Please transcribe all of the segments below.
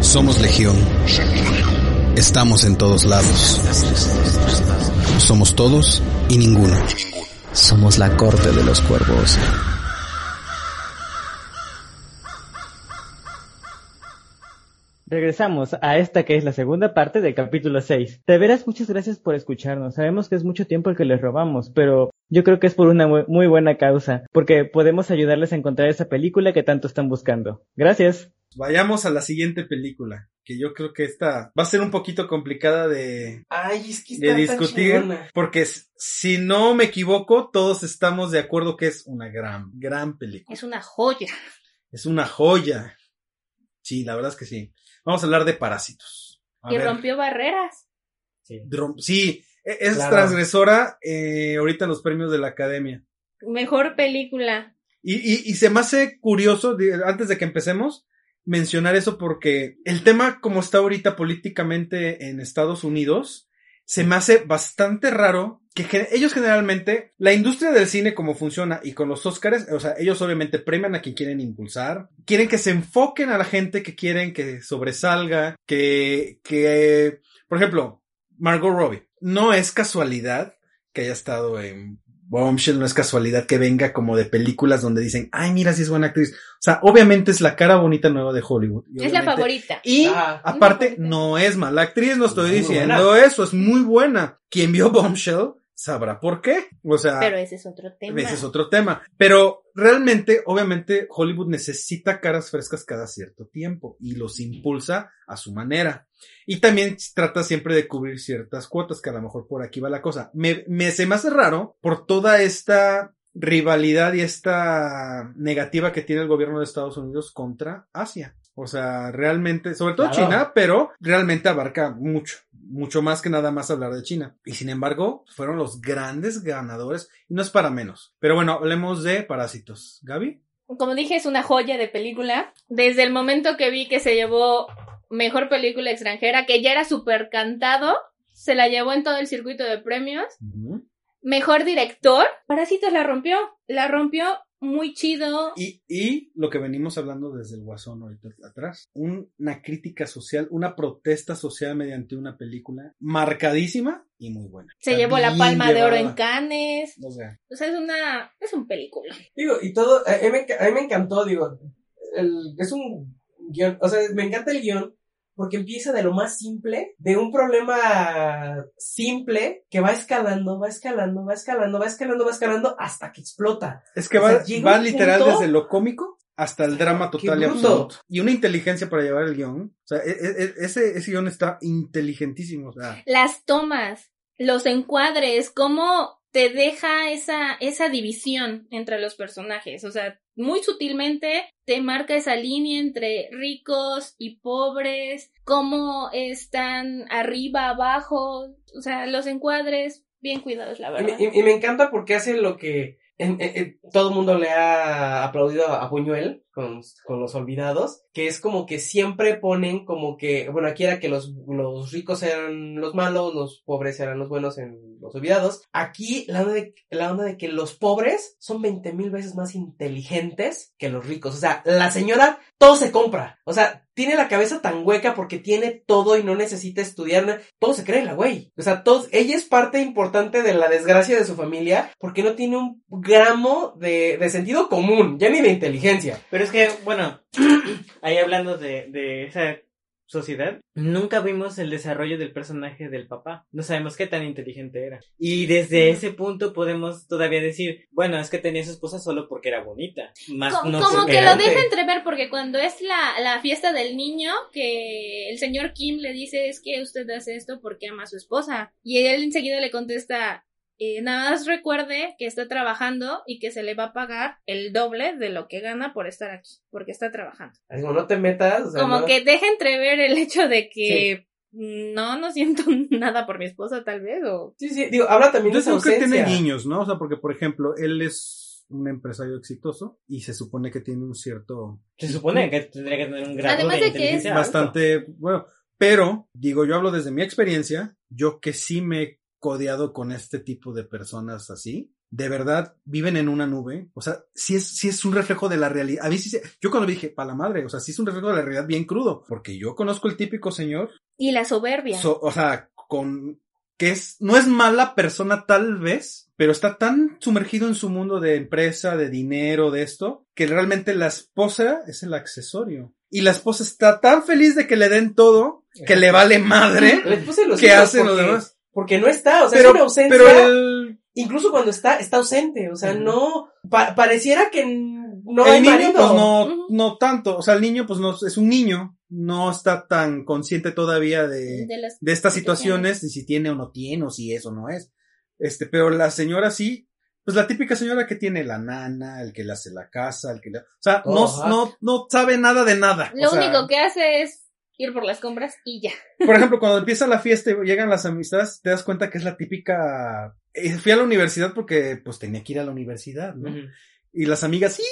Somos Legión. Estamos en todos lados. Somos todos y ninguno. Somos la corte de los cuervos. Regresamos a esta que es la segunda parte del capítulo 6. De veras, muchas gracias por escucharnos. Sabemos que es mucho tiempo el que les robamos, pero yo creo que es por una muy buena causa, porque podemos ayudarles a encontrar esa película que tanto están buscando. Gracias. Vayamos a la siguiente película, que yo creo que esta va a ser un poquito complicada de, Ay, es que de discutir, porque si no me equivoco, todos estamos de acuerdo que es una gran, gran película. Es una joya. Es una joya. Sí, la verdad es que sí. Vamos a hablar de Parásitos. y rompió barreras. Sí, sí e-, es transgresora eh, ahorita en los premios de la Academia. Mejor película. Y, y, y se me hace curioso, antes de que empecemos, mencionar eso porque el tema como está ahorita políticamente en Estados Unidos, se me hace bastante raro que ellos generalmente, la industria del cine como funciona y con los Oscars, o sea, ellos obviamente premian a quien quieren impulsar, quieren que se enfoquen a la gente que quieren que sobresalga, que, que, por ejemplo, Margot Robbie, no es casualidad que haya estado en Bombshell, no es casualidad que venga como de películas donde dicen, ay, mira si es buena actriz. O sea, obviamente es la cara bonita nueva de Hollywood. Es la favorita. Y aparte, no es mala actriz, no estoy diciendo eso, es muy buena. Quien vio Bombshell sabrá por qué. O sea. Pero ese es otro tema. Ese es otro tema. Pero realmente, obviamente, Hollywood necesita caras frescas cada cierto tiempo y los impulsa a su manera. Y también trata siempre de cubrir ciertas cuotas, que a lo mejor por aquí va la cosa. Me, me se me hace raro por toda esta rivalidad y esta negativa que tiene el gobierno de Estados Unidos contra Asia. O sea, realmente, sobre todo China, pero realmente abarca mucho, mucho más que nada más hablar de China. Y sin embargo, fueron los grandes ganadores y no es para menos. Pero bueno, hablemos de Parásitos. Gaby. Como dije, es una joya de película. Desde el momento que vi que se llevó mejor película extranjera, que ya era súper cantado, se la llevó en todo el circuito de premios. Mejor director, Parásitos la rompió. La rompió muy chido. Y, y lo que venimos hablando desde el Guasón ahorita atrás, una crítica social, una protesta social mediante una película marcadísima y muy buena. Se llevó la palma de oro en Cannes. O sea. es una, es un película. Digo, y todo, a mí me, encantó, digo, el, es un guion, o sea, me encanta el guion porque empieza de lo más simple, de un problema simple que va escalando, va escalando, va escalando, va escalando, va escalando hasta que explota. Es que va, literal desde lo cómico hasta el drama total y absoluto. Y una inteligencia para llevar el guion. O sea, e, e, e, ese, ese guion está inteligentísimo. O sea. Las tomas, los encuadres, cómo te deja esa, esa división entre los personajes. O sea, muy sutilmente te marca esa línea entre ricos y pobres, cómo están arriba, abajo, o sea, los encuadres bien cuidados, la verdad. Y, me encanta porque hace lo que todo el mundo le ha aplaudido a Buñuel con, con, los olvidados, que es como que siempre ponen como que, bueno, aquí era que los, los ricos eran los malos, los pobres eran los buenos en los olvidados. Aquí la onda de, la onda de que los pobres son 20 mil veces más inteligentes que los ricos. O sea, la señora todo se compra. O sea, tiene la cabeza tan hueca porque tiene todo y no necesita estudiar. Todo se cree la güey. O sea, todos, ella es parte importante de la desgracia de su familia porque no tiene un gramo de, de sentido común, ya ni de inteligencia. Pero es que, bueno, ahí hablando de, de esa sociedad, nunca vimos el desarrollo del personaje del papá. No sabemos qué tan inteligente era. Y desde ese punto podemos todavía decir, bueno, es que tenía su esposa solo porque era bonita. Más como que lo deja entrever porque cuando es la, la fiesta del niño, que el señor Kim le dice es que usted hace esto porque ama a su esposa. Y él enseguida le contesta, eh, nada más recuerde que está trabajando y que se le va a pagar el doble de lo que gana por estar aquí, porque está trabajando. Como no te metas. Como que deja entrever el hecho de que no, no siento nada por mi esposa, tal vez, o. Sí, sí, digo, habla también de que tiene niños, ¿no? O sea, porque, por ejemplo, él es un empresario exitoso y se supone que tiene un cierto. Se supone que tendría que tener un grado Además de, que es bastante, bueno, pero, digo, yo hablo desde mi experiencia, yo que sí me codeado con este tipo de personas así. de verdad viven en una nube. O sea, sí es, sí es un reflejo de la realidad. A mí sí se- yo cuando dije, pa' la madre, o sea, sí es un reflejo de la realidad bien crudo. Porque yo conozco el típico señor, Y la soberbia. so- o sea, con, que es, no es mala persona tal vez, pero está tan sumergido en su mundo de empresa, de dinero, de esto, que realmente la esposa es el accesorio. Y la esposa está tan feliz de que le den todo, que le vale madre, que los porque- demás. Porque no está, o sea, Pero, es una ausencia. pero el, Incluso cuando está, está ausente. O sea, no. pa- pareciera que no el hay niño, marido. pues no, no tanto. O sea, el niño, pues no, es un niño. No está tan consciente todavía de, de las de estas situaciones, de si tiene o no tiene, o si es o no es. Este, pero la señora sí, pues la típica señora que tiene la nana, el que le hace la casa, el que le, o sea, no, no, no sabe nada de nada. Lo O sea, único que hace es ir por las compras y ya. Por ejemplo, cuando empieza la fiesta y llegan las amistades, te das cuenta que es la típica, eh, fui a la universidad porque pues tenía que ir a la universidad, ¿no? Y las amigas, sí,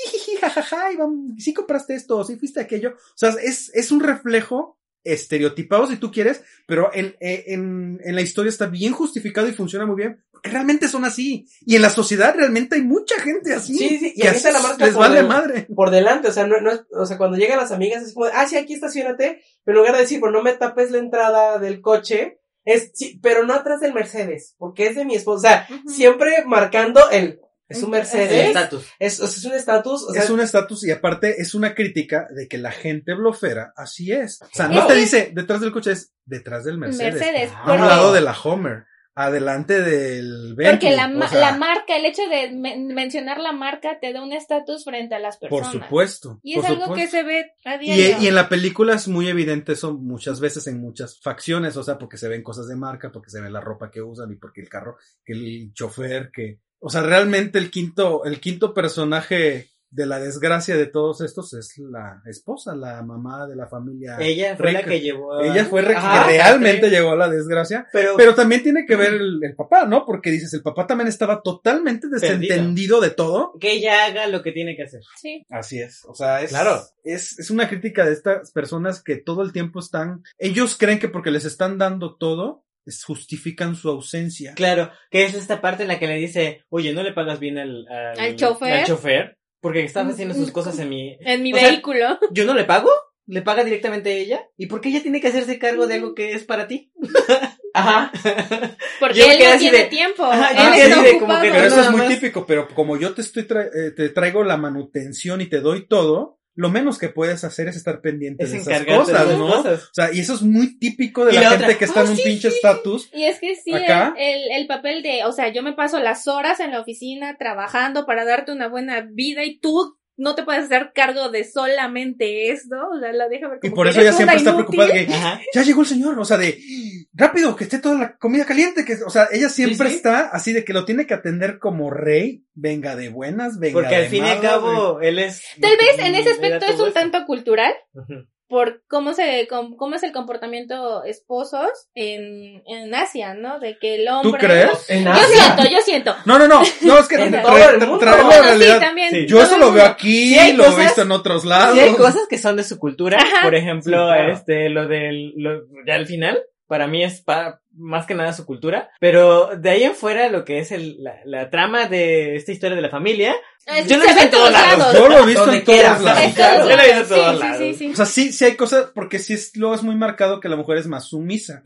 jajaja, y vamos, sí compraste esto, sí fuiste aquello. O sea, es, es un reflejo estereotipado si tú quieres, pero en, eh, en, en la historia está bien justificado y funciona muy bien, porque realmente son así. Y en la sociedad realmente hay mucha gente así. Sí, sí, y aquí se la marca les por vale el- madre. por delante, o sea, no, no es, o sea, cuando llegan las amigas es como, ah, sí, aquí estacionate, pero en lugar de decir, pues no me tapes la entrada del coche, es, sí, pero no atrás del Mercedes, porque es de mi esposa, o sea, siempre marcando el, es un Mercedes, estatus. es, sea, es un estatus, o sea, es un estatus y aparte es una crítica de que la gente blofera así es. O sea, no Es te dice detrás del coche, es detrás del Mercedes. Mercedes. Ah, A un porque- lado de la Homer, adelante del Bentley. Porque la, ma- o sea, la marca, el hecho de men- mencionar la marca te da un estatus frente a las Por personas. supuesto. Y es por algo supuesto. que se ve a Y, diario. y en la película es muy evidente eso muchas veces en muchas facciones, o sea, porque se ven cosas de marca, porque se ve la ropa que usan y porque el carro, que el chofer, que, o sea, realmente el quinto, el quinto personaje de la desgracia de todos estos es la esposa, la mamá de la familia. Ella fue la que llevó a... Ella fue Ajá, que realmente sí. llegó a la desgracia, Pero, pero también tiene que ver el, el papá, ¿no? Porque dices, el papá también estaba totalmente desentendido de todo. que ella haga lo que tiene que hacer. Sí. Así es, o sea, es, Claro. es, es una crítica de estas personas que todo el tiempo están, ellos creen que porque les están dando todo, justifican su ausencia. Claro, que es esta parte en la que le dice, oye, no le pagas bien al, al, Al chofer. al chofer, porque estás haciendo sus cosas en mi... En mi O sea, vehículo. ¿Yo no le pago? ¿Le paga directamente ella? ¿Y por qué ella tiene que hacerse cargo de algo que es para ti? ajá, Porque Yo él no tiene de- tiempo. Ajá, él está de como que Pero eso es muy más- típico, pero como yo te estoy tra- eh, te traigo la manutención y te doy todo, lo menos que puedes hacer es estar pendiente Es de esas cosas, de ¿no? cosas. O sea, y eso es muy típico de la, la gente otra, que está en "Oh, un sí, pinche sí, estatus. Y es que sí, el, Acá. el, el papel de, o sea, yo me paso las horas en la oficina trabajando para darte una buena vida y tú no te puedes hacer cargo de solamente esto, o sea, la deja ver como Y por que eso ella siempre está preocupada de que Ajá. ya llegó el señor, o sea, de rápido, que esté toda la comida caliente, que, o sea, ella siempre sí. está así de que lo tiene que atender como rey, venga de buenas, venga Porque de al fin y al malas, cabo, él es... Tal vez en ese aspecto es un eso. tanto cultural. Por cómo se cómo es el comportamiento esposos en, en Asia, ¿no? De que el hombre crees? en Yo Asia. siento, yo siento. No, no, no, no, es que En tra- todo tra- el mundo. traemos Bueno, la sí, realidad. también. Sí. Yo eso lo veo aquí, Sí lo he visto en otros lados. Sí hay cosas que son de su cultura, Ajá. por ejemplo, Sí, claro. este, lo del, lo, ya al final, para mí es pa- más que nada su cultura, pero de ahí en fuera lo que es el, la, la trama de esta historia de la familia, Es- Yo lo he visto en todos lados. Yo lo he visto en todos lados. Yo lo he visto en todos Sí, lados. sí, sí, O sea, sí, sí hay cosas, porque sí es, luego es muy marcado que la mujer es más sumisa.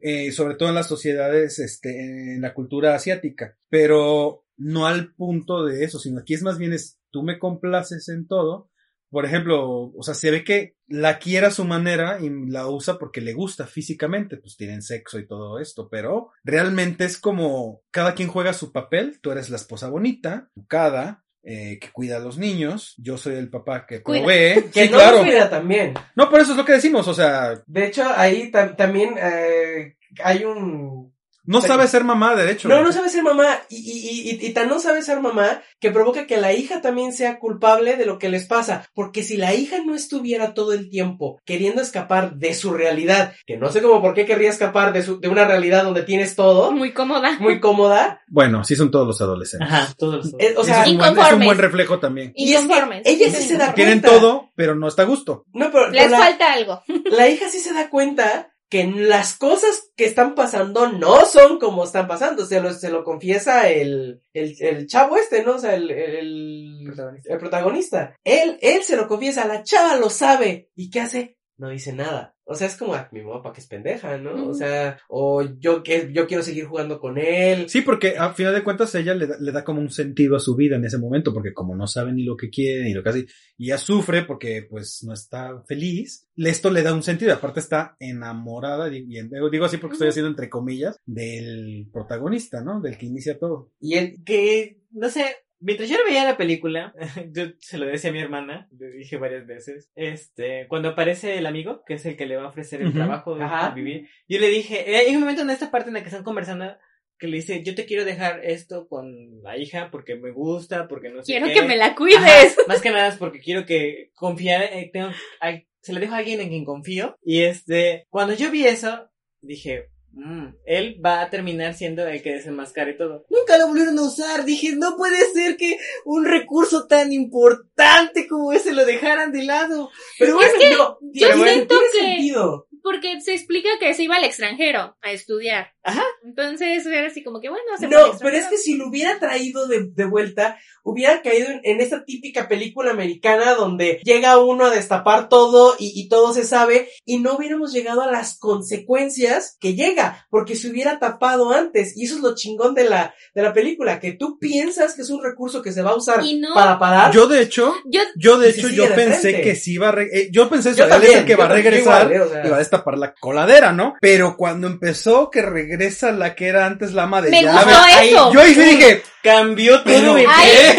Eh, sobre todo en las sociedades, este, en la cultura asiática, pero no al punto de eso, sino aquí es más bien es, tú me complaces en todo, por ejemplo, o sea, se ve que la quiere a su manera y la usa porque le gusta físicamente, pues tienen sexo y todo esto, pero realmente es como cada quien juega su papel, tú eres la esposa bonita, educada, eh, que cuida a los niños, yo soy el papá que Cuida. provee, Que sí, no claro, cuida también. no, por eso es lo que decimos, o sea, De hecho, ahí tam- también eh, hay un... no sabe ser mamá, de hecho. No, no sabe ser mamá y, y, y, y tan no sabe ser mamá que provoca que la hija también sea culpable de lo que les pasa. Porque si la hija no estuviera todo el tiempo queriendo escapar de su realidad, que no sé cómo por qué querría escapar de, su, de una realidad donde tienes todo, Muy cómoda. muy cómoda, Bueno, sí son todos los adolescentes. Ajá, todos. eh, o Eso sea, es, un buen, es un Inconformes. buen reflejo también. y es que ella sí se da Tienen cuenta. todo, pero no está a gusto. No, pero, Les pero la, falta algo. la hija sí se da cuenta que las cosas que están pasando no son como están pasando. Se lo, se lo confiesa el, el, el chavo este, ¿no? O sea, el, el, Protagonista. el protagonista. Él, él se lo confiesa, la chava lo sabe. ¿Y qué hace? No dice nada. O sea, es como, ah, mi mamá para que es pendeja, ¿no? O sea, o yo que yo quiero seguir jugando con él. Sí, porque a final de cuentas ella le da, le da como un sentido a su vida en ese momento, porque como no sabe ni lo que quiere ni lo que hace, y ella sufre porque pues no está feliz, esto le da un sentido, y aparte está enamorada, y, y en- digo así porque estoy haciendo entre comillas, del protagonista, ¿no? Del que inicia todo. Y él, que, no sé, mientras yo veía la película, yo se lo decía a mi hermana, le dije varias veces, este, cuando aparece el amigo, que es el que le va a ofrecer el Ujú. trabajo de Ajá. vivir, yo le dije, eh, hay un momento en esta parte en la que están conversando, que le dice, yo te quiero dejar esto con la hija porque me gusta, porque no sé Quiero qué". que me la cuides. Ajá, más que nada es porque quiero que confiar, eh, tengo, ay, se lo dejo a alguien en quien confío. Y este, cuando yo vi eso, dije, "Mm, él va a terminar siendo el que desenmascare todo. Nunca lo volvieron a usar. Dije, no puede ser que un recurso tan importante como ese lo dejaran de lado. pero bueno, que yo, siento tiene que- sentido. Porque se explica que se iba al extranjero a estudiar. Ajá. Entonces era así como que bueno, se No, pero es que si lo hubiera traído de, de vuelta, hubiera caído en, en esa típica película americana donde llega uno a destapar todo y, y todo se sabe y no hubiéramos llegado a las consecuencias que llega, porque se hubiera tapado antes. Y eso es lo chingón de la, de la película, que tú piensas que es un recurso que se va a usar Y no. para parar. Yo de hecho, Yo yo de hecho yo de pensé frente. que sí iba a, re- eh, yo pensé eso, Yo él es también, el que va a regresar igual, eh, o sea. y va a destapar la coladera, ¿no? Pero cuando empezó que regresa la que era antes la ama de me llave, gustó ahí- eso. yo ahí sí dije, Cambió todo Ay, ¿qué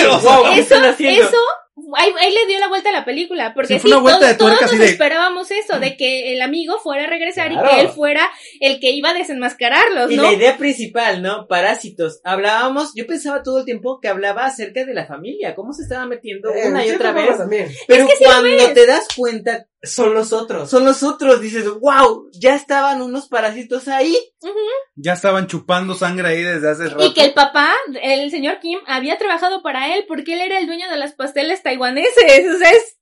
eso, están haciendo? eso, ahí, ahí le dio la vuelta a la película, porque Sí, una todos, de tuerca todos así nos de- esperábamos eso, de que el amigo fuera a regresar Claro. y que él fuera el que iba a desenmascararlos, Y la idea principal, ¿no? Parásitos. Hablábamos, yo pensaba todo el tiempo que hablaba acerca de la familia, cómo se estaba metiendo Eh, una y otra vez. también. Pero que cuando te das cuenta, Son los otros. son los otros, dices, wow, ya estaban unos parásitos ahí. ya estaban chupando sangre ahí desde hace rato. Y que el papá, el señor Kim, había trabajado para él porque él era el dueño de las pasteles taiwaneses. O sea, es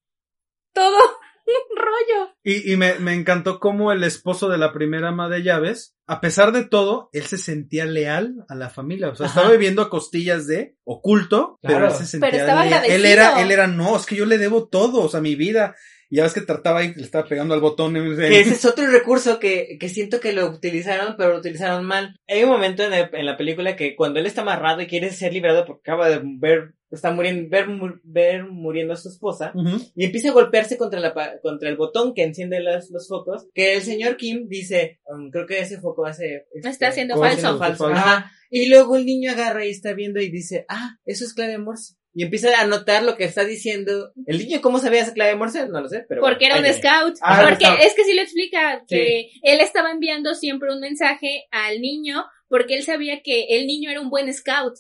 todo un rollo. Y, y me, me encantó cómo el esposo de la primera ama de llaves, a pesar de todo, él se sentía leal a la familia. O sea, Ajá. estaba viviendo a costillas de oculto, pero él se sentía Pero estaba leal. Él era, él era, no, es que yo le debo todo, o sea, mi vida. Y ya ves que trataba ahí, le estaba pegando al botón. Que ese es otro recurso que, que siento que lo utilizaron, pero lo utilizaron mal. Hay un momento en, el- en la película que cuando él está amarrado y quiere ser liberado porque acaba de ver, está muriendo, ver, mu- ver muriendo a su esposa, y empieza a golpearse contra la pa- contra el botón que enciende las- los focos, que el señor Kim dice, um, creo que ese foco hace... este, Está haciendo Está falso. haciendo falso. Ajá. Y luego el niño agarra y está viendo y dice, ah, eso es clave Morse. Y empieza a notar lo que está diciendo. El niño, ¿cómo sabía esa clave Morse? No lo sé, pero. Porque era un scout. Ah, porque scout. es que sí lo explica, que él estaba enviando siempre un mensaje al niño porque él sabía que el niño era un buen scout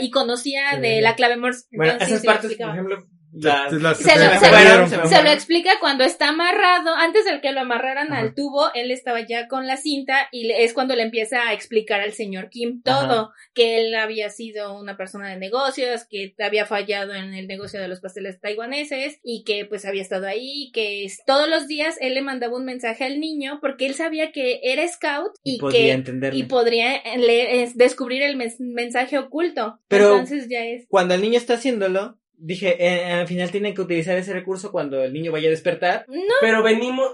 y, conocía Sí, de bien. la clave Morse. Bueno, Entonces, esas partes, por ejemplo. Las- Te- las- Se lo- se Se explica cuando está amarrado, antes de que lo amarraran Ajá. al tubo, él estaba ya con la cinta y le- es cuando le empieza a explicar al señor Kim todo, que él había sido una persona de negocios, que había fallado en el negocio de los pasteles taiwaneses y que pues había estado ahí, que todos los días él le mandaba un mensaje al niño porque él sabía que era scout y, podía que y podría eh, descubrir el mes- mensaje oculto. Pero- Entonces ya es Cuando el niño está haciéndolo, dije, eh, al final tienen que utilizar ese recurso cuando el niño vaya a despertar. Pero venimos,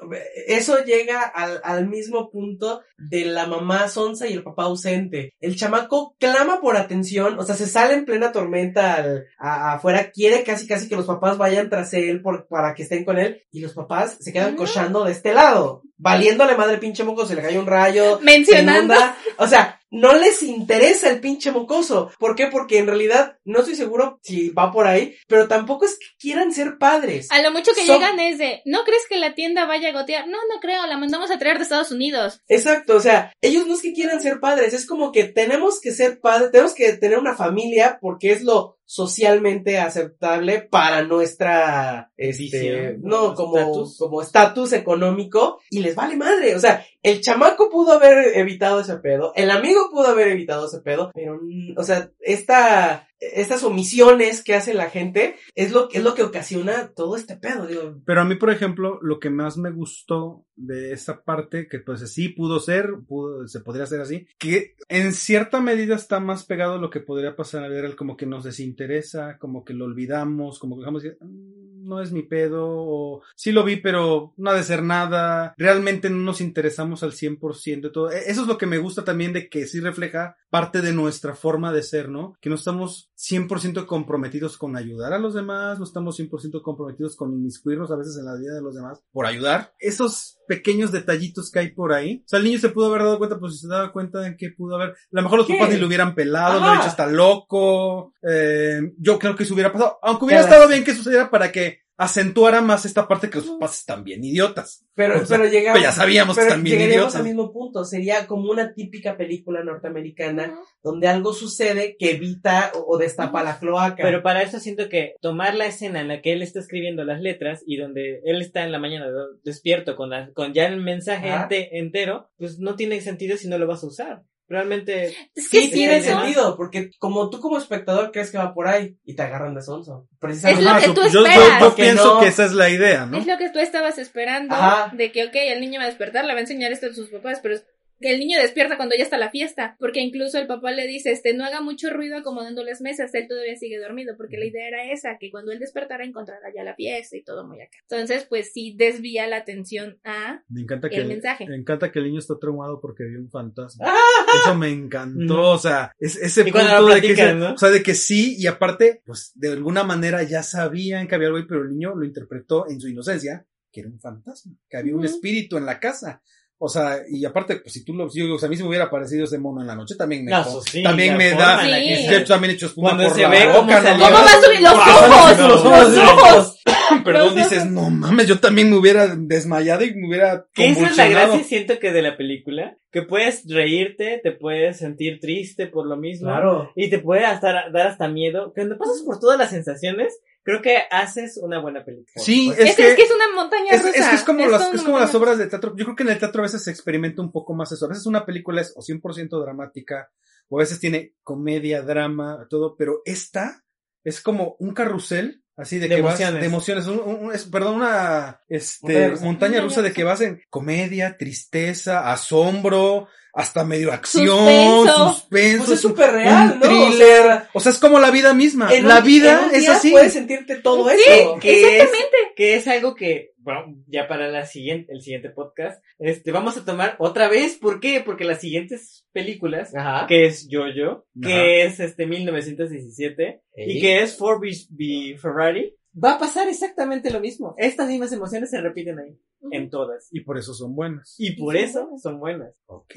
eso llega al, al mismo punto de la mamá sonsa y el papá ausente. El chamaco clama por atención, o sea, se sale en plena tormenta al, a- afuera, quiere casi casi que los papás vayan tras él por, para que estén con él, y los papás se quedan No. cochando de este lado, valiéndole madre pinche moco, se le cae un rayo, se mencionando inunda. O sea, no les interesa el pinche mocoso. ¿Por qué? Porque en realidad no estoy seguro si va por ahí, pero tampoco es que quieran ser padres. A lo mucho que Son- llegan es de, ¿no crees que la tienda vaya a gotear? No, no creo, la mandamos a traer de Estados Unidos. Exacto, o sea, ellos no es que quieran ser padres, es como que tenemos que ser padres, tenemos que tener una familia porque es lo socialmente aceptable para nuestra este no como Estatus. como estatus económico y les vale madre, o sea, el chamaco pudo haber evitado ese pedo, el amigo pudo haber evitado ese pedo, pero mm, o sea, esta estas omisiones que hace la gente es lo, es lo que ocasiona todo este pedo, digo. Pero a mí, por ejemplo, lo que más me gustó de esa parte, que pues sí pudo ser, pudo, se podría hacer así, que en cierta medida está más pegado a lo que podría pasar a ver, como que nos desinteresa, como que lo olvidamos, como que dejamos de "Mm, no es mi pedo, o sí lo vi, pero no ha de ser nada, realmente no nos interesamos al 100% de todo. E- Eso es lo que me gusta también de que sí refleja parte de nuestra forma de ser, ¿no? Que no estamos 100% comprometidos con ayudar a los demás, no estamos 100% comprometidos con inmiscuirnos a veces en la vida de los demás por ayudar. Esos pequeños detallitos que hay por ahí. O sea, el niño se pudo haber dado cuenta, pues si se daba cuenta de que pudo haber, a lo mejor los ¿Qué? papás ni lo hubieran pelado, lo dicho está loco, eh, yo creo que eso hubiera pasado, aunque hubiera estado bien que sucediera para que acentuara más esta parte que los papás están bien idiotas. Pero, O sea, pero llegamos, Pues ya sabíamos que pero están bien idiotas. al mismo punto. Sería como una típica película norteamericana donde algo sucede que evita o, o destapa la cloaca. Pero para eso siento que tomar la escena en la que él está escribiendo las letras y donde él está en la mañana despierto con, la- con ya el mensaje ente- entero, pues no tiene sentido si no lo vas a usar. Realmente, Es que sí, sí, tiene eso- sentido, porque como tú como espectador crees que va por ahí y te agarran de sonso. Precisamente. Es lo que yo, yo- pienso no- que esa es la idea, ¿no? Es lo que tú estabas esperando, Ajá. de que, ok, el niño va a despertar, le va a enseñar esto a sus papás, pero el niño despierta cuando ya está la fiesta, porque incluso el papá le dice, este, no haga mucho ruido acomodando las mesas, él todavía sigue dormido, porque la idea era esa, que cuando él despertara encontrara ya la fiesta y todo muy acá. Entonces, pues sí desvía la atención a Me encanta que el mensaje. Me encanta que el niño está traumado porque vio un fantasma. ¡Ah! Eso me encantó, o sea, es, ese punto lo de que, platican, se- ¿no? o sea, de que sí, y aparte, pues de alguna manera ya sabían que había algo ahí, pero el niño lo interpretó en su inocencia, que era un fantasma, que había un espíritu en la casa. O sea, y aparte, pues si tú lo, yo, o sea, a mí si me hubiera aparecido ese mono en la noche, también me, No, sí, también me da, se- yo también he hecho espuma Cuando por se la ve boca, cómo ¿Cómo va a subir los ojos? los ¡Los ojos! Perdón, Los dices, ojos. no mames, yo también me hubiera desmayado y me hubiera que esa es la gracia, siento que de la película, que puedes reírte, te puedes sentir triste por lo mismo, Claro. y te puede hasta dar hasta miedo. Cuando pasas por todas las sensaciones, creo que haces una buena película. Sí, Pues, es, Es, que, es que es una montaña Es, rusa. es que es como, Es las, es como las obras de teatro. Yo creo que en el teatro a veces se experimenta un poco más eso. A veces una película es o 100% dramática, o a veces tiene comedia, drama, todo, pero esta es como un carrusel, así de, De que vas, emociones. de emociones, un- un- es- perdón, una este, Montaña rusa. de que vas en comedia, tristeza, asombro, hasta medio acción, Suspenso. suspenso. Pues es súper real, un ¿no? O thriller. sea, O sea, es como la vida misma. en la un- vida en un es día así. Puedes sentirte todo Sí, eso. que es, Exactamente. que es algo que, bueno, ya para la siguiente, el siguiente podcast, este, vamos a tomar otra vez, ¿por qué? Porque las siguientes películas, Ajá. que es Jojo, Ajá. que es este 1917, y que es Ford v Ferrari, va a pasar exactamente lo mismo. Estas mismas emociones se repiten ahí, en todas. Y por eso son buenas. Y por eso buenas. son buenas. Ok,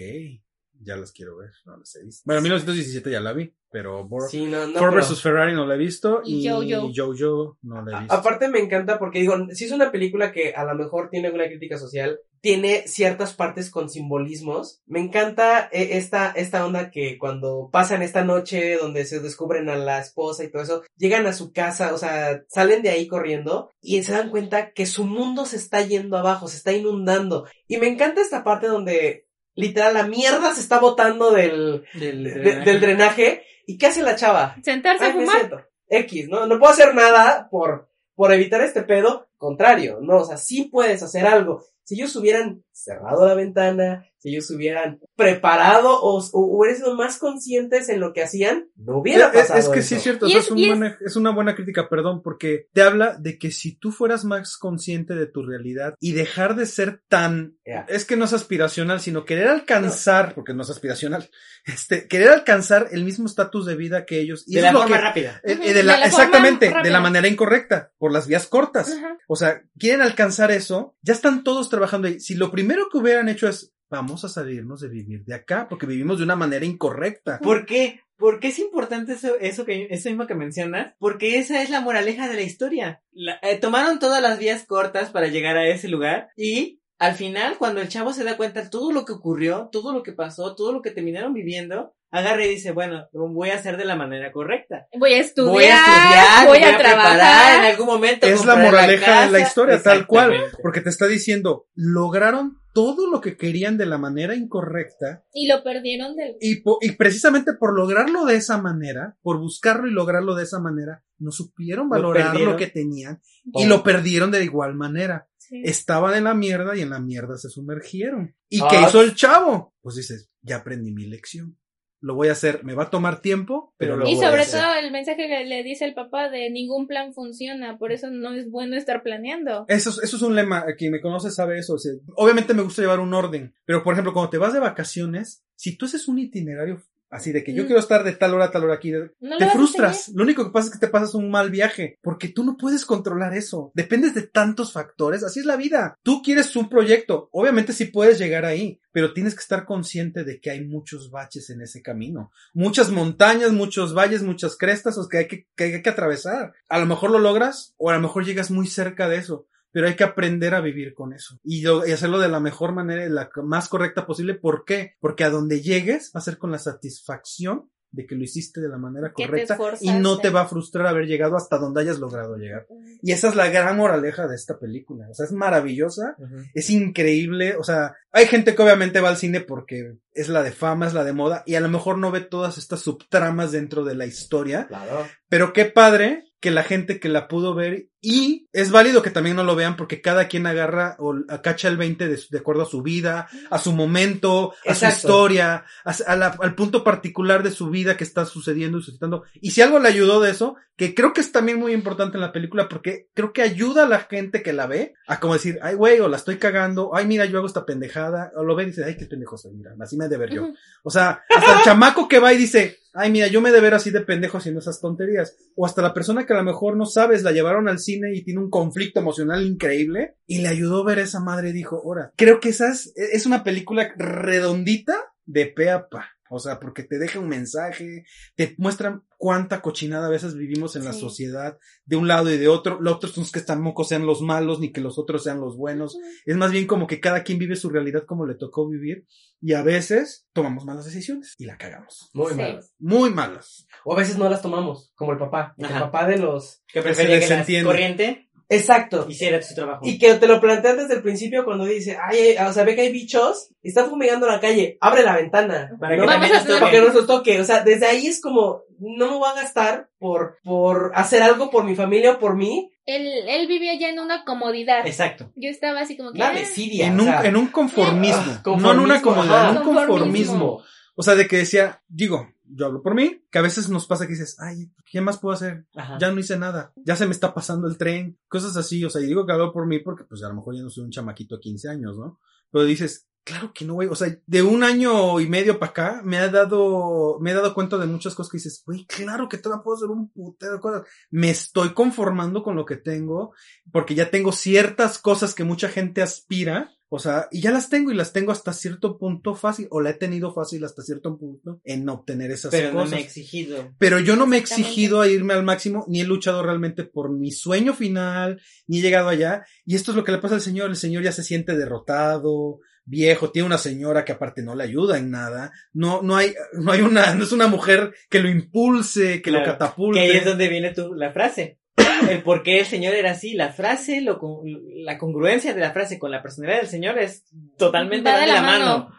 ya las quiero ver, no las he visto. Bueno, 1917 ya la vi, pero Bor- Sí, no, no, Ford pero- vs Ferrari no la he visto Y y, Jojo. Jojo no la he A- visto. Aparte me encanta porque digo, si es una película que a lo mejor tiene alguna crítica social, tiene ciertas partes con simbolismos. Me encanta eh, esta, esta onda que cuando pasan esta noche donde se descubren a la esposa y todo eso, llegan a su casa, o sea, salen de ahí corriendo y se dan cuenta que su mundo se está yendo abajo, se está inundando. Y me encanta esta parte donde literal la mierda se está botando del, Del, de- del drenaje. ¿Y qué hace la chava? Sentarse a Ay, fumar. X, ¿no? No puedo hacer nada por, por evitar este pedo. Contrario, ¿no? O sea, sí puedes hacer algo. Si ellos hubieran cerrado la ventana, si ellos hubieran preparado o, o hubieran sido más conscientes en lo que hacían, no hubiera Es, es- pasado es que eso. sí es cierto, o Y sea, es- es, un y es- buena- es una buena crítica, perdón, porque te habla de que si tú fueras más consciente de tu realidad y dejar de ser tan, es que no es aspiracional, sino querer alcanzar, porque no es aspiracional, este, querer alcanzar el mismo estatus de vida que ellos. Y de la forma que, rápida. eh, Ujú, eh, de de la- la forma exactamente, de la manera incorrecta, por las vías cortas. O sea, quieren alcanzar eso, ya están todos trabajando ahí. Si lo primero que hubieran hecho es, vamos a salirnos de vivir de acá, porque vivimos de una manera incorrecta. ¿Por qué? ¿Por qué es importante eso, eso que, eso mismo que mencionas? Porque esa es la moraleja de la historia. La- eh, tomaron todas las vías cortas para llegar a ese lugar y al final, cuando el chavo se da cuenta de todo lo que ocurrió, todo lo que pasó, todo lo que terminaron viviendo, agarra y dice, bueno, voy a hacer de la manera correcta. Voy a estudiar, voy a estudiar, voy me a, preparar, en trabajar. algún momento. Es la moraleja de la historia, tal cual. Porque te está diciendo, lograron todo lo que querían de la manera incorrecta Y lo perdieron del... y, po- y precisamente por lograrlo de esa manera, por buscarlo y lograrlo de esa manera, no supieron valorar lo, que tenían y lo perdieron de igual manera. Sí. Estaban en la mierda y en la mierda se sumergieron. ¿Y Ah. qué hizo el chavo? Pues dices, ya aprendí mi lección. Lo voy a hacer, me va a tomar tiempo, pero lo Y voy a sobre hacer. todo el mensaje que le dice el papá de ningún plan funciona, por eso no es bueno estar planeando. Eso, es- eso es un lema, quien me conoce sabe eso. o sea, obviamente me gusta llevar un orden, pero por ejemplo, cuando te vas de vacaciones, si tú haces un itinerario así de que yo Mm. quiero estar de tal hora a tal hora aquí, No te frustras. Lo único que pasa es que te pasas un mal viaje, porque tú no puedes controlar eso. Dependes de tantos factores, así es la vida. Tú quieres un proyecto, obviamente sí puedes llegar ahí, pero tienes que estar consciente de que hay muchos baches en ese camino. Muchas montañas, muchos valles, muchas crestas o que hay que, que hay que atravesar. A lo mejor lo logras o a lo mejor llegas muy cerca de eso. Pero hay que aprender a vivir con eso. Y, lo- y hacerlo de la mejor manera y la más correcta posible. ¿Por qué? Porque a donde llegues va a ser con la satisfacción de que lo hiciste de la manera correcta y no te va a frustrar haber llegado hasta donde hayas logrado llegar. Y esa es la gran moraleja de esta película. O sea, es maravillosa, es increíble. O sea, hay gente que obviamente va al cine porque es la de fama, es la de moda, y a lo mejor no ve todas estas subtramas dentro de la historia. Claro. Pero qué padre que la gente que la pudo ver y es válido que también no lo vean porque cada quien agarra o cacha el 20 de, de acuerdo a su vida, a su momento, a su historia, a, a la- al punto particular de su vida que está sucediendo y suscitando. Y si algo le ayudó de eso, que creo que es también muy importante en la película porque creo que ayuda a la gente que la ve a como decir, ay güey, o la estoy cagando, ay mira, yo hago esta pendejada, o lo ve y dice, ay qué pendejo soy, mira, así me he de ver yo. O sea, hasta el chamaco que va y dice, ay, mira, yo me de ver así de pendejo haciendo esas tonterías. O hasta la persona que a lo mejor no sabes, la llevaron al cine y tiene un conflicto emocional increíble y le ayudó a ver a esa madre y dijo, ahora, creo que esa es, es una película redondita de pe a pa. O sea, porque te deja un mensaje, te muestran cuánta cochinada a veces vivimos en la sociedad, de un lado y de otro. Los otros no es que tampoco sean los malos, ni que los otros sean los buenos. Es más bien como que cada quien vive su realidad como le tocó vivir y a veces tomamos malas decisiones y la cagamos. Muy Sí. mal. Muy malas. O a veces no las tomamos, como el papá. El Ajá. papá de los... Que se prefería que la desentiende. corriente Exacto. hiciera su trabajo. Y que te lo plantean desde el principio cuando dice, ay, o sea, ve que hay bichos, y están fumigando la calle, abre la ventana. Para ¿no? que también a nos Para toque. que no nos toque. O sea, desde ahí es como, no me voy a gastar por, por hacer algo por mi familia o por mí. Él, él vivía ya en una comodidad. Exacto. Yo estaba así como que... La ah, desidia. En o un, sea, en un conformismo. ah, No en una conformismo, comodidad, en un conformismo. Conformismo. O sea, de que decía, digo, yo hablo por mí, que a veces nos pasa que dices, ay, ¿qué más puedo hacer? Ajá. Ya no hice nada, ya se me está pasando el tren, cosas así, o sea, y digo que hablo por mí porque pues a lo mejor ya no soy un chamaquito de 15 años, ¿no? Pero dices, claro que no, güey, o sea, de un año y medio para acá me ha dado, me he dado cuenta de muchas cosas que dices, güey, claro que todavía puedo hacer un putero de cosas. Me estoy conformando con lo que tengo, porque ya tengo ciertas cosas que mucha gente aspira. O sea, y ya las tengo y las tengo hasta cierto punto fácil, o la he tenido fácil hasta cierto punto en obtener esas Pero no cosas. me he exigido. Pero yo no me he exigido a irme al máximo, ni he luchado realmente por mi sueño final, ni he llegado allá. Y esto es lo que le pasa al señor. El señor ya se siente derrotado, viejo, tiene una señora que aparte no le ayuda en nada. No, no hay, no hay una, no es una mujer que lo impulse, que lo catapulte. Que ahí es donde viene tu, la frase. El por qué el señor era así. La frase, lo, con- la congruencia de la frase con la personalidad del señor es totalmente de la la mano.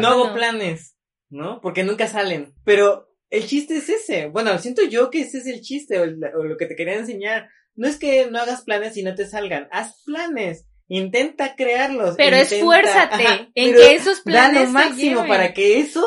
No hago planes, ¿no? Porque nunca salen. Pero el chiste es ese. Bueno, siento yo que ese es el chiste o, el- o lo que te quería enseñar. No es que no hagas planes y no te salgan. Haz planes. Intenta crearlos. Pero intenta- esfuérzate Ajá, en pero que esos Da planes lo te máximo lleven. para que eso.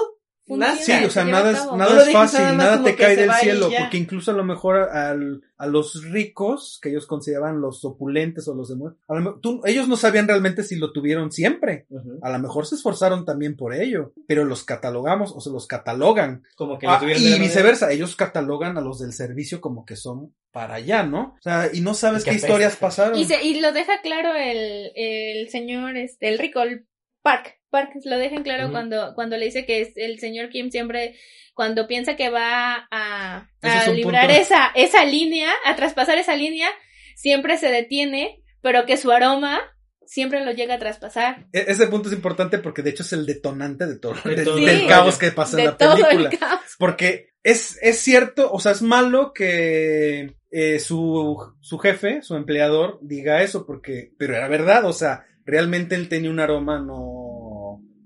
Sí, o sea, nada es, nada No lo es fácil, nada nada te cae del cielo, porque incluso a lo mejor al, a los ricos, que ellos consideraban los opulentes o los demás, a lo tú- ellos no sabían realmente si lo tuvieron siempre. A lo mejor se esforzaron también por ello, pero los catalogamos o se los catalogan. Como que lo Ah, tuvieron de y manera- viceversa, ellos catalogan a los del servicio como que son para allá, ¿no? O sea, y no sabes qué historias apestan. pasaron. Y, se, y lo deja claro el, el señor, este, el rico, el Park. Park lo deja en claro cuando, cuando le dice que es el señor Kim siempre, cuando piensa que va a, es a librar punto. esa, esa línea, a traspasar esa línea, siempre se detiene, pero que su aroma siempre lo llega a traspasar. E- Ese punto es importante porque de hecho es el detonante de todo, De de- todo. del caos que pasa en la todo película. el caos. Porque es, es cierto, o sea, es malo que eh, su, su jefe, su empleador, diga eso, porque, pero era verdad, o sea, realmente él tenía un aroma no,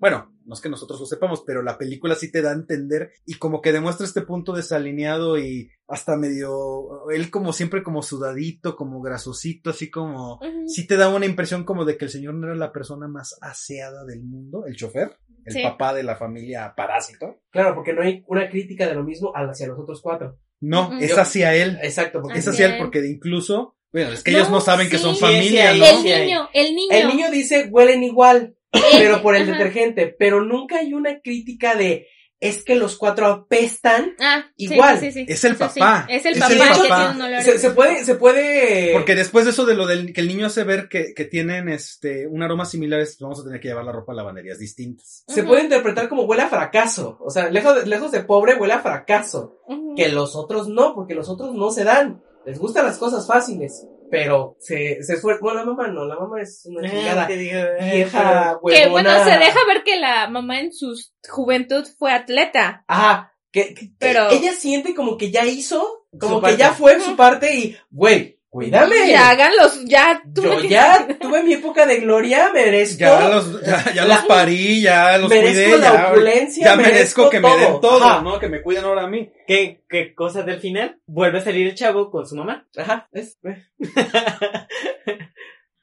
bueno, no es que nosotros lo sepamos, pero la película sí te da a entender y como que demuestra este punto desalineado y hasta medio, él como siempre como sudadito, como grasosito, así como, sí te da una impresión como de que el señor no era la persona más aseada del mundo, el chofer, el Sí. papá de la familia parásito. Claro, porque no hay una crítica de lo mismo hacia los otros cuatro. No, es hacia él. Exacto, porque Es hacia él porque de incluso, bueno, es que No, ellos no saben que son familia, sí, ¿no? Niño, el niño. el niño dice huelen igual, pero por el Ajá. detergente, pero nunca hay una crítica de es que los cuatro apestan. Ah, Igual, sí, sí, sí. es el papá, Es el es papá el que papá. tiene un olor. Se, se puede, se puede. Porque después de eso de lo del que el niño hace ver que, que tienen este un aroma similar, es, vamos a tener que llevar la ropa a lavanderías distintas. se puede interpretar como huele a fracaso. O sea, lejos de, lejos de pobre huele a fracaso. Que los otros no, porque los otros no se dan. Les gustan las cosas fáciles. Pero se, se esfuerzan. Bueno, la mamá no, la mamá es una Ah, chingada. digo, eh, Vieja, Que bueno, se deja ver que la mamá en su juventud fue atleta. Ajá. Que, que- Pero- ella siente como que ya hizo, como Su que parte. ya fue su parte y, güey, cuídame. Ya háganlos, ya. tú Yo ya tuve mi época de gloria, merezco. Ya los, ya, ya La- los parí, ya los merezco cuidé, la ya, opulencia, ya merezco que me den todo. todo, Ajá. ¿no? Que me cuiden ahora a mí. ¿Qué, qué cosa del final? Vuelve a salir el chavo con su mamá. Ajá, es.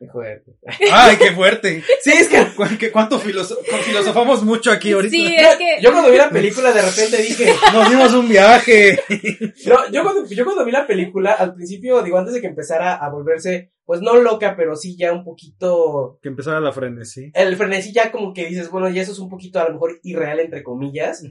Qué fuerte. Ay, qué fuerte. Sí, es que ¿Cu- qué- ¿Cuánto filoso- filosofamos mucho aquí ahorita? Sí, es que. yo cuando vi la película de repente dije, Nos dimos un viaje. no, yo cuando, yo cuando vi la película, al principio, digo, antes de que empezara a volverse, pues no loca, pero sí ya un poquito, Que empezara la frenesí. el frenesí ya como que dices, bueno, ya eso es un poquito a lo mejor irreal, entre comillas.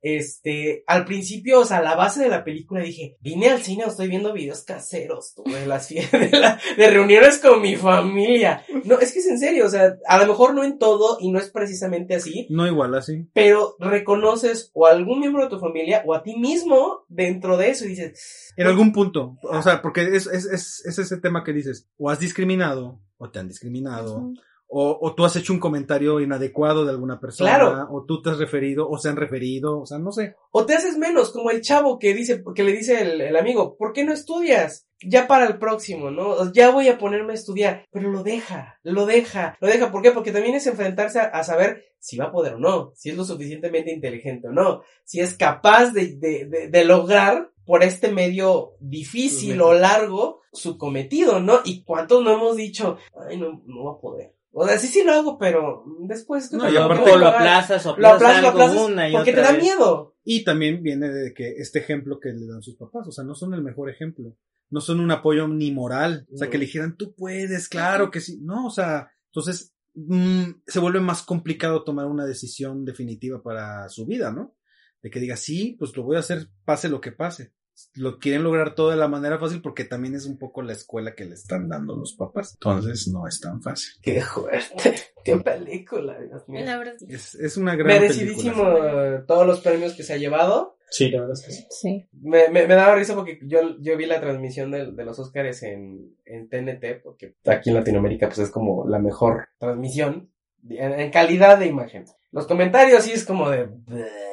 Este, al principio, o sea, la base de la película dije, vine al cine o estoy viendo videos caseros, tú, de las fiestas, de, la- de reuniones con mi familia. No, es que es en serio, o sea, a lo mejor no en todo y no es precisamente así, No igual así. pero reconoces o a algún miembro de tu familia o a ti mismo dentro de eso y dices, En algún punto. O sea, porque es, es, es, es ese tema que dices, o has discriminado, o te han discriminado. O, o tú has hecho un comentario inadecuado de alguna persona, Claro. o tú te has referido, o se han referido, o sea, no sé. o te haces menos, como el chavo que dice, que le dice el, el amigo, ¿por qué no estudias? Ya para el próximo, ¿no? Ya voy a ponerme a estudiar, pero lo deja, lo deja, lo deja, ¿por qué? Porque también es enfrentarse a, a saber si va a poder o no, si es lo suficientemente inteligente o no, si es capaz de, de, de, de lograr por este medio difícil o largo su cometido, ¿no? Y cuántos no hemos dicho, ay, no, no va a poder. O sea, sí, sí lo hago, pero después... No, ¿qué y aparte- o lo aplazas, o Lo aplazas lo aplazas, una y porque te da vez. miedo. Y también viene de que este ejemplo que le dan sus papás, o sea, no son el mejor ejemplo. No son un apoyo ni moral. O sea, que le dijeran, tú puedes, claro que sí. No, o sea, entonces mm, se vuelve más complicado tomar una decisión definitiva para su vida, ¿no? De que diga, sí, pues lo voy a hacer, pase lo que pase. Lo quieren lograr todo de la manera fácil porque también es un poco la escuela que le están dando los papás. Entonces no es tan fácil. Qué fuerte. Qué película, Dios mío. La verdad. Es, es una gran Merecidísimo película. eh, todos los premios que se ha llevado. Sí, la verdad es que sí. Sí. Me, me, me daba risa porque yo, yo vi la transmisión de, de los Oscars en, en TNT, porque aquí en Latinoamérica pues es como la mejor transmisión en, en calidad de imagen. Los comentarios sí es como de...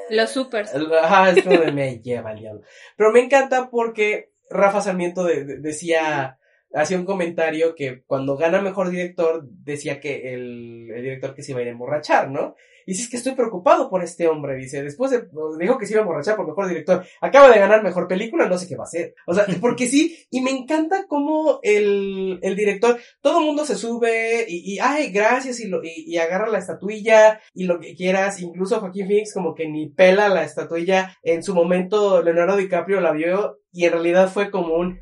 Los supers. Ajá, es como de me lleva el diablo. Pero me encanta porque Rafa Sarmiento de- de- decía, hacía un comentario que cuando gana mejor director, decía que el, el director que se iba a ir a emborrachar, ¿no? Y dice, es que estoy preocupado por este hombre, dice, después de, dijo que se iba a emborrachar por mejor director, acaba de ganar mejor película, no sé qué va a hacer. O sea, porque sí, y me encanta cómo el, el director, todo el mundo se sube y, y ay, gracias, y, lo, y, y agarra la estatuilla y lo que quieras, incluso Joaquín Phoenix como que ni pela la estatuilla, en su momento Leonardo DiCaprio la vio y en realidad fue como un,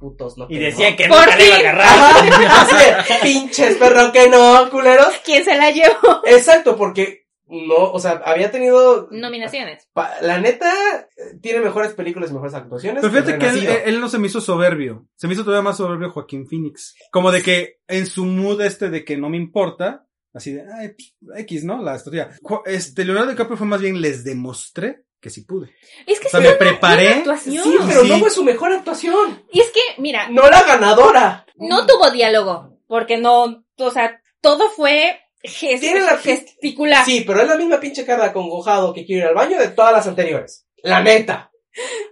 putos, no. Y que decía no". que Por nunca le iba a agarrar. Ajá, así de, pinches perro que no, culeros. ¿Quién se la llevó? Exacto, porque no, o sea, había tenido Nominaciones. Pa- la neta, tiene mejores películas y mejores actuaciones. Pero fíjate que él, no se me hizo soberbio. Se me hizo todavía más soberbio Joaquín Phoenix. Como de que en su mood este de que no me importa, así de, ay, X, ¿no? La historia. Este, Leonardo DiCaprio fue más bien, les demostré que sí pude. Es que O sea, sí, me preparé. Sí, pero Sí. no fue su mejor actuación. Y es que, mira, No la ganadora. no tuvo diálogo. Porque no, o sea, todo fue ges- Tiene la- gesticular. Sí, pero es la misma pinche cara de acongojado que quiere ir al baño de todas las anteriores. La neta.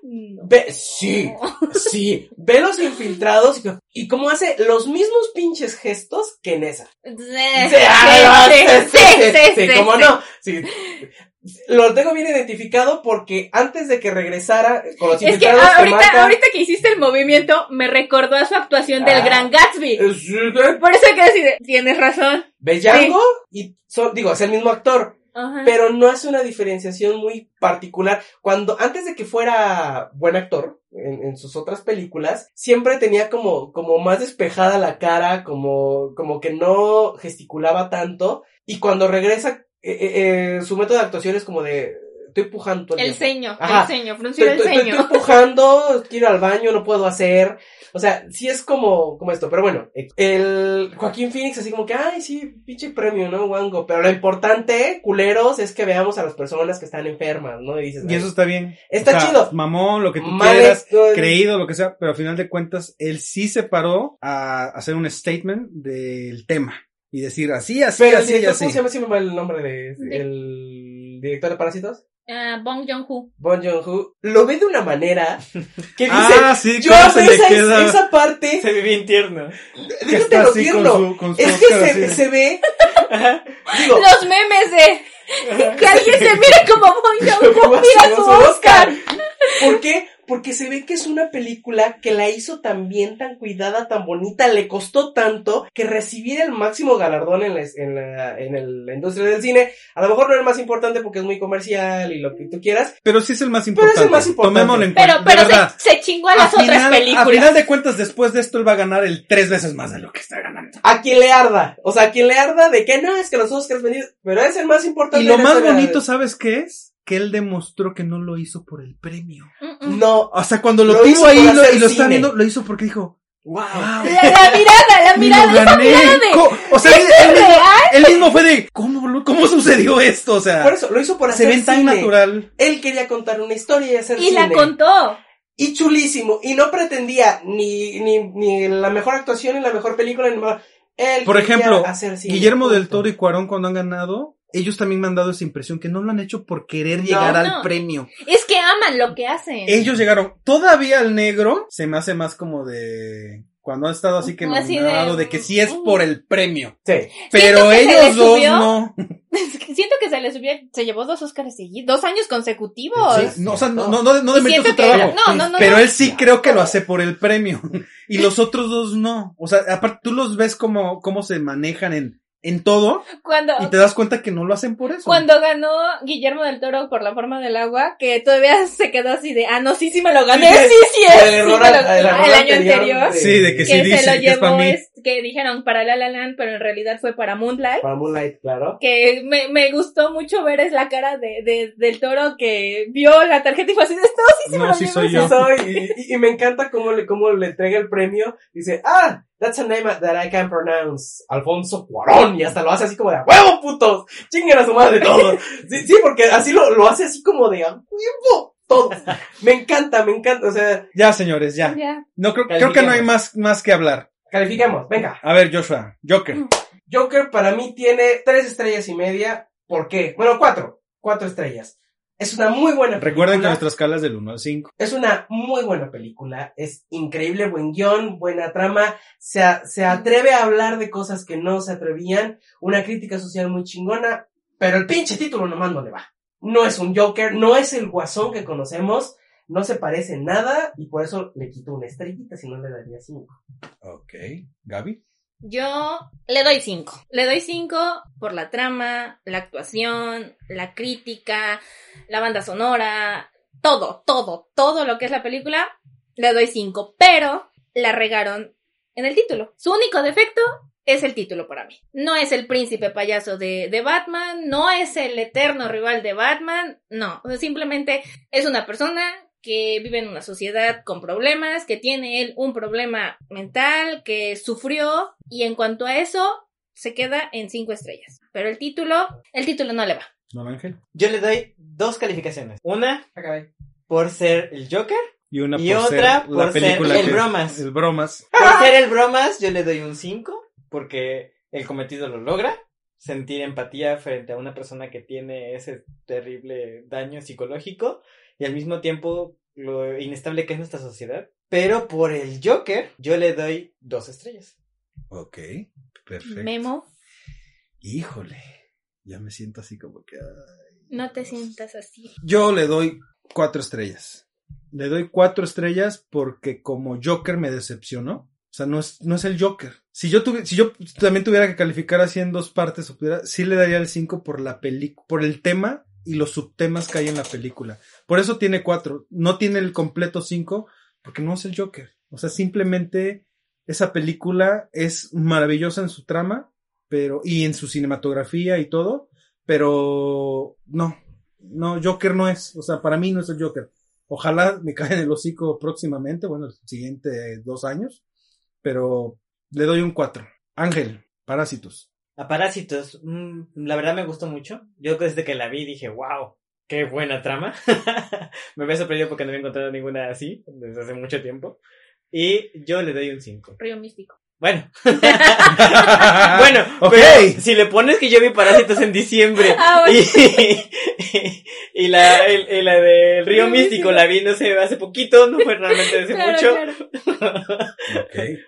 No. Ve, sí, sí. Ve los infiltrados y, y cómo hace los mismos pinches gestos que en esa. Sí, Sí, ah, sí, sí, sí, sí, sí, cómo sí. no. Sí. Lo tengo bien identificado porque antes de que regresara con los Es que ah, ahorita, marca- ahorita que hiciste el movimiento, me recordó a su actuación del Ah. Gran Gatsby. Eh. Por eso hay que decir, tienes razón. ¿Ves Django? Y son, digo, es el mismo actor. Ajá. pero no hace una diferenciación muy particular. Cuando, antes de que fuera buen actor, en, en sus otras películas, siempre tenía como, como más despejada la cara, como, como que no gesticulaba tanto, y cuando regresa, eh, eh, eh, su método de actuación es como de, estoy empujando todo el El ceño, Ajá. el ceño, fruncir Estoy, el estoy- estoy ceño. empujando, quiero ir al baño, no puedo hacer. O sea, sí es como, como esto, pero bueno, el Joaquín Phoenix así como que, ay, sí, pinche premio, ¿no, Wango? Pero lo importante, culeros, es que veamos a las personas que están enfermas, ¿no? Y dices, Y eso está bien. Está O sea, chido. Mamón, lo que tú Mal quieras, creído, lo que sea, pero al final de cuentas, él sí se paró a hacer un statement del tema. Y decir así, así, Pero así, director, así. ¿cómo se llama? El nombre de, De- el director de Parásitos. Ah, Bong Joon-ho. Bon Joon-ho. Lo ve de una manera que dice, Ah, sí, yo se le esa, queda. esa parte, Se ve bien tierno. déjate lo así con tierno. su, con su Es que se, ve, digo, Los memes de que alguien se mire como Bong Joon-ho, mira su Oscar. ¿Por qué? Porque se ve que es una película que la hizo tan bien, tan cuidada, tan bonita, le costó tanto que recibir el máximo galardón en la, en la, en el- la industria del cine, a lo mejor no es el más importante porque es muy comercial y lo que tú quieras, Pero sí es el más Pero importante. es el más importante. Tomémoslo en Pero, cuenta. pero verdad. se, se chingó a las a otras final, películas. a final de cuentas, después de esto, él va a ganar el tres veces más de lo que está ganando. a quien le arda, o sea, a quien le arda de que no, es que los Oscars vendidos, pero es el más importante. Y lo más bonito, ¿sabes qué es? Que él demostró que no lo hizo por el premio. No, O sea, cuando lo, Lo tuvo ahí lo- y lo está viendo, lo hizo porque dijo, Wow. La, la mirada, la mirada, esa mirada de O sea, él, él mismo, real. él mismo fue de, ¿cómo, cómo sucedió esto? O sea, por eso, lo hizo por se hacer ven tan cine. natural. Él quería contar una historia y hacer Y cine. la contó. y chulísimo. Y no pretendía ni, ni, ni la mejor actuación ni la mejor película. Ni la- Él Por ejemplo, hacer cine, Guillermo del. Toro y Cuarón cuando han ganado, ellos también me han dado esa impresión que no lo han hecho por querer llegar No. al premio. Es que aman lo que hacen. Ellos llegaron. Todavía el negro se me hace más como de cuando ha estado así que Así de- nominado, de, que sí es por el premio. Sí. Pero ellos dos subió. no. Siento que se le subió, se llevó dos Oscars seguidos, dos años consecutivos. Sí, no, o sea, no, no, no, no siento su trabajo. no, no, no, pero no. él sí creo que lo hace por el premio. Y los otros dos no. O sea, aparte tú los ves como, cómo se manejan en, en todo Cuando, y te das cuenta que no lo hacen por eso. cuando ganó Guillermo del Toro por la forma del agua, que todavía se quedó así de, ah, no, sí, sí me lo gané, Sí, sí, es, el sí error me al- lo- el error el año anterior anterior. de- Sí, de que sí que dice se lo que es llevó, mí. es- que dijeron para La La Land, pero en realidad fue para Moonlight. Para Moonlight, claro. Que me, me gustó mucho ver es la cara de, de- del toro que vio la tarjeta y fue así de esto, sí, sí me No, lo sí llevo, soy sí, yo. Soy, y, y- y me encanta cómo le, cómo le entrega el premio. Dice, ah, that's a name that I can pronounce. Alfonso Cuarón. Y hasta lo hace así como de, "A ¡huevo, putos! Chinguen a su madre todos. Sí, sí, porque así lo, lo hace así como de, ¡a huevo! Todo. Me encanta, me encanta. O sea, Ya, señores, ya. No creo, creo que no hay más, más que hablar. califiquemos, venga. A ver, Joshua, Joker. Joker para mí tiene tres estrellas y media. ¿Por qué? Bueno, cuatro. Cuatro estrellas. Es una muy buena película. Recuerden que nuestra escala es del 1 al 5. Es una muy buena película, es increíble, buen guion, buena trama, se, a- se atreve a hablar de cosas que no se atrevían, una crítica social muy chingona, pero el pinche título nomás no le va. No es un Joker, no es el guasón que conocemos, no se parece en nada y por eso le quito una estrellita, si no le daría cinco. Ok. Gaby. Yo le doy cinco. Le doy cinco por la trama, la actuación, la crítica, la banda sonora, todo, todo, todo lo que es la película, le doy cinco. Pero la regaron en el título. Su único defecto es el título para mí. No es el príncipe payaso de, de Batman, no es el eterno rival de Batman, no. Simplemente es una persona que vive en una sociedad con problemas, que tiene él un problema mental, que sufrió y en cuanto a eso se queda en cinco estrellas. Pero el título, el título no le va. Don Ángel. Yo le doy dos calificaciones. Una por ser el Joker. Y una Y por otra ser por ser el que- bromas. El bromas. Por ser el bromas, yo le doy un 5. Porque el cometido lo logra. Sentir empatía frente a una persona que tiene ese terrible daño psicológico. Y al mismo tiempo lo inestable que es nuestra sociedad. Pero por el Joker, yo le doy dos estrellas. Ok, perfecto. Memo, Híjole, ya me siento así como que... ay, no te Dios. sientas así. Yo le doy cuatro estrellas. Le doy cuatro estrellas porque como Joker me decepcionó. O sea, no es, no es el Joker. Si yo, tuvi- si yo también tuviera que calificar así en dos partes, o pudiera- sí le daría el 5 por la película, por el tema y los subtemas que hay en la película. Por eso tiene cuatro. No tiene el completo 5 porque no es el Joker. O sea, simplemente esa película es maravillosa en su trama, pero, y en su cinematografía y todo, pero no, no, Joker no es, o sea, para mí no es el Joker. Ojalá me caiga en el hocico próximamente, bueno, el siguiente dos años, pero le doy un 4. Ángel, Parásitos. A Parásitos, mm, la verdad me gustó mucho. Yo desde que la vi dije, wow, qué buena trama. me había sorprendido porque no había encontrado ninguna así desde hace mucho tiempo. Y yo le doy un 5. Río místico. Bueno. bueno, Ok. pero si le pones que yo vi Parásitos en diciembre Ah, bueno. y, y la, y- y la del Río Río Místico Místico. la vi, no sé, hace poquito, no fue realmente hace Claro, mucho. claro. Ok.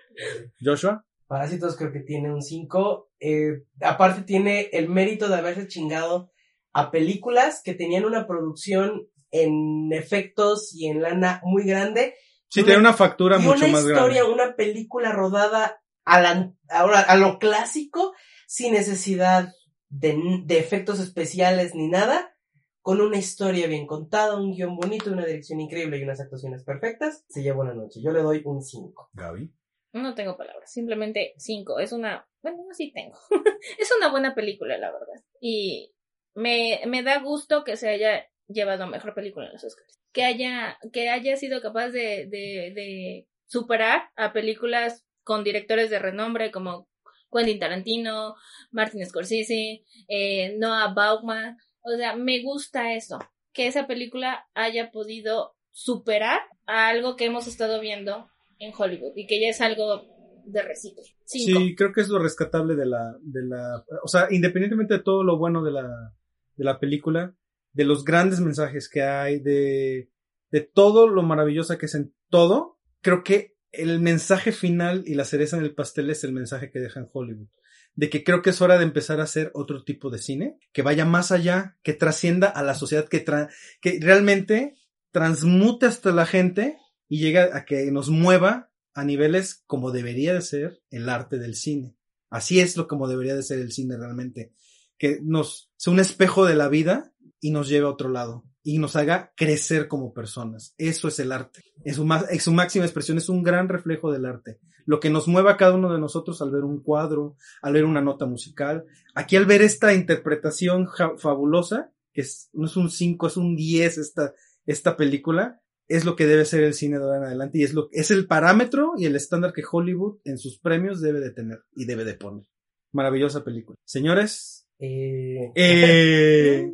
Joshua. Parásitos creo que tiene un 5. Eh, aparte tiene el mérito de haberse chingado a películas que tenían una producción en efectos y en lana muy grande. Sí, tiene una factura y mucho una más historia, grande. una película rodada a, la- ahora, a lo clásico, sin necesidad de, de efectos especiales ni nada, con una historia bien contada, un guion bonito, una dirección increíble y unas actuaciones perfectas, se lleva una noche. Yo le doy un 5. Gaby. No tengo palabras, simplemente cinco. Es una, bueno, no, sí tengo. es una buena película, la verdad. Y me, me da gusto que se haya llevado mejor película en los Oscars. Que haya, que haya sido capaz de, de, de superar a películas con directores de renombre como Quentin Tarantino, Martin Scorsese, eh, Noah Baumbach. O sea, me gusta eso. Que esa película haya podido superar a algo que hemos estado viendo en Hollywood y que ya es algo de reciclo. Cinco. Sí, creo que es lo rescatable de la, de la, o sea, independientemente de todo lo bueno de la, de la película, de los grandes mensajes que hay, de, de todo lo maravillosa que es en todo, creo que el mensaje final y la cereza en el pastel es el mensaje que deja en Hollywood. De que creo que es hora de empezar a hacer otro tipo de cine, que vaya más allá, que trascienda a la sociedad, que, tra- que realmente transmute hasta la gente y llega a que nos mueva a niveles como debería de ser el arte del cine. Así es lo como debería de ser el cine realmente. Que nos sea un espejo de la vida y nos lleve a otro lado y nos haga crecer como personas. Eso es el arte. Es su, es su máxima expresión, es un gran reflejo del arte. Lo que nos mueve a cada uno de nosotros al ver un cuadro, al ver una nota musical. Aquí al ver esta interpretación fabulosa, que no es un 5, es un 10 esta, esta película, es lo que debe ser el cine de ahora en adelante y es lo es el parámetro y el estándar que Hollywood en sus premios debe de tener y debe de poner. Maravillosa película. Señores, Eh, eh,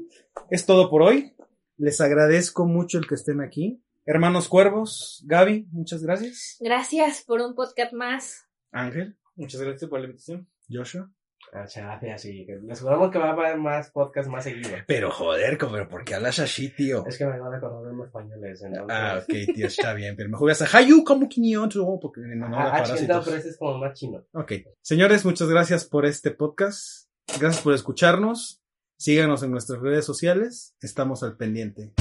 es todo por hoy. Les agradezco mucho el que estén aquí. Hermanos Cuervos, Gaby, muchas gracias. Gracias por un podcast más. Ángel, Muchas gracias por la invitación. Joshua. Muchas gracias, que Les juramos que va a haber más podcasts más seguido. Pero joder, pero ¿por qué hablas así, tío? Es que me van a acordar en españoles. Ah, ok, tío, está bien. Pero mejor voy a Hayu como 500 porque no, no, Ah, pero ese es como más chino. Ok. Señores, muchas gracias por este podcast. Gracias por escucharnos. Síganos en nuestras redes sociales. Estamos al pendiente.